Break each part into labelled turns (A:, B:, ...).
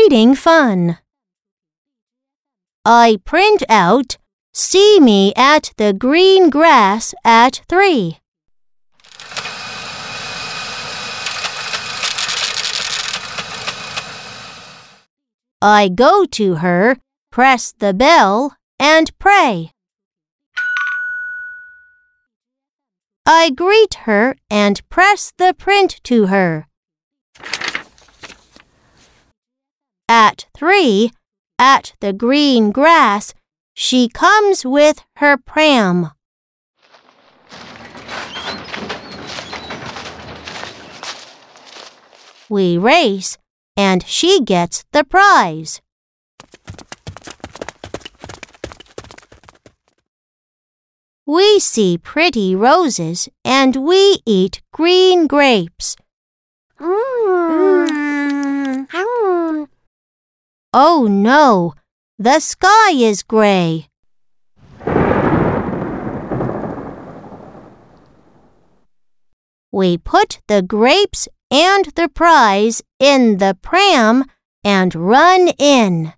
A: reading fun. I print out See me at the green grass at three. I go to her, press the bell, and pray. I greet her and press the print to her. At three, at the green grass, she comes with her pram. We race, and she gets the prize. We see pretty roses, and we eat green grapes. Mm. Mm. Mm. Oh no, the sky is gray. We put the grapes and the prize in the pram and run in.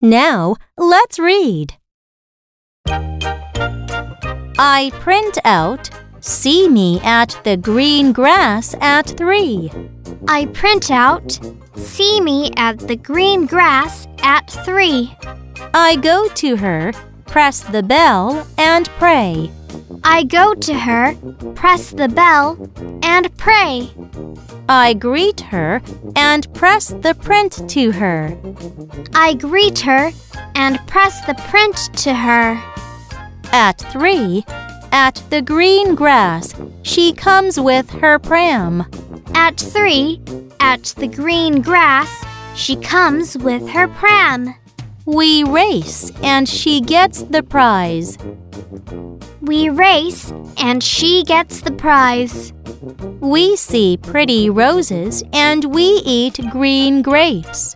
A: Now let's read. I print out See me at the green grass at three.
B: I print out See me at the green grass at three.
A: I go to her, press the bell, and pray.
B: I go to her, press the bell, and pray.
A: I greet her and press the print to her.
B: I greet her and press the print to her.
A: At three, at the green grass, she comes with her pram.
B: At three, at the green grass, she comes with her pram.
A: We race and she gets the prize.
B: We race and she gets the prize.
A: We see pretty roses and we eat green grapes.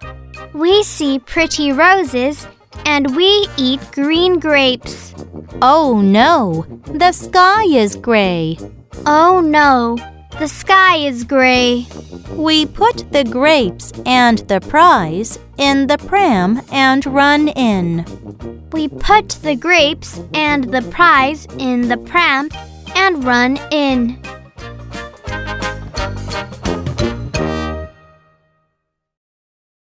B: We see pretty roses and we eat green grapes.
A: Oh no, the sky is gray.
B: Oh no, the sky is gray.
A: We put the grapes and the prize in the pram and run in.
B: We put the grapes and the prize in the pram and run in.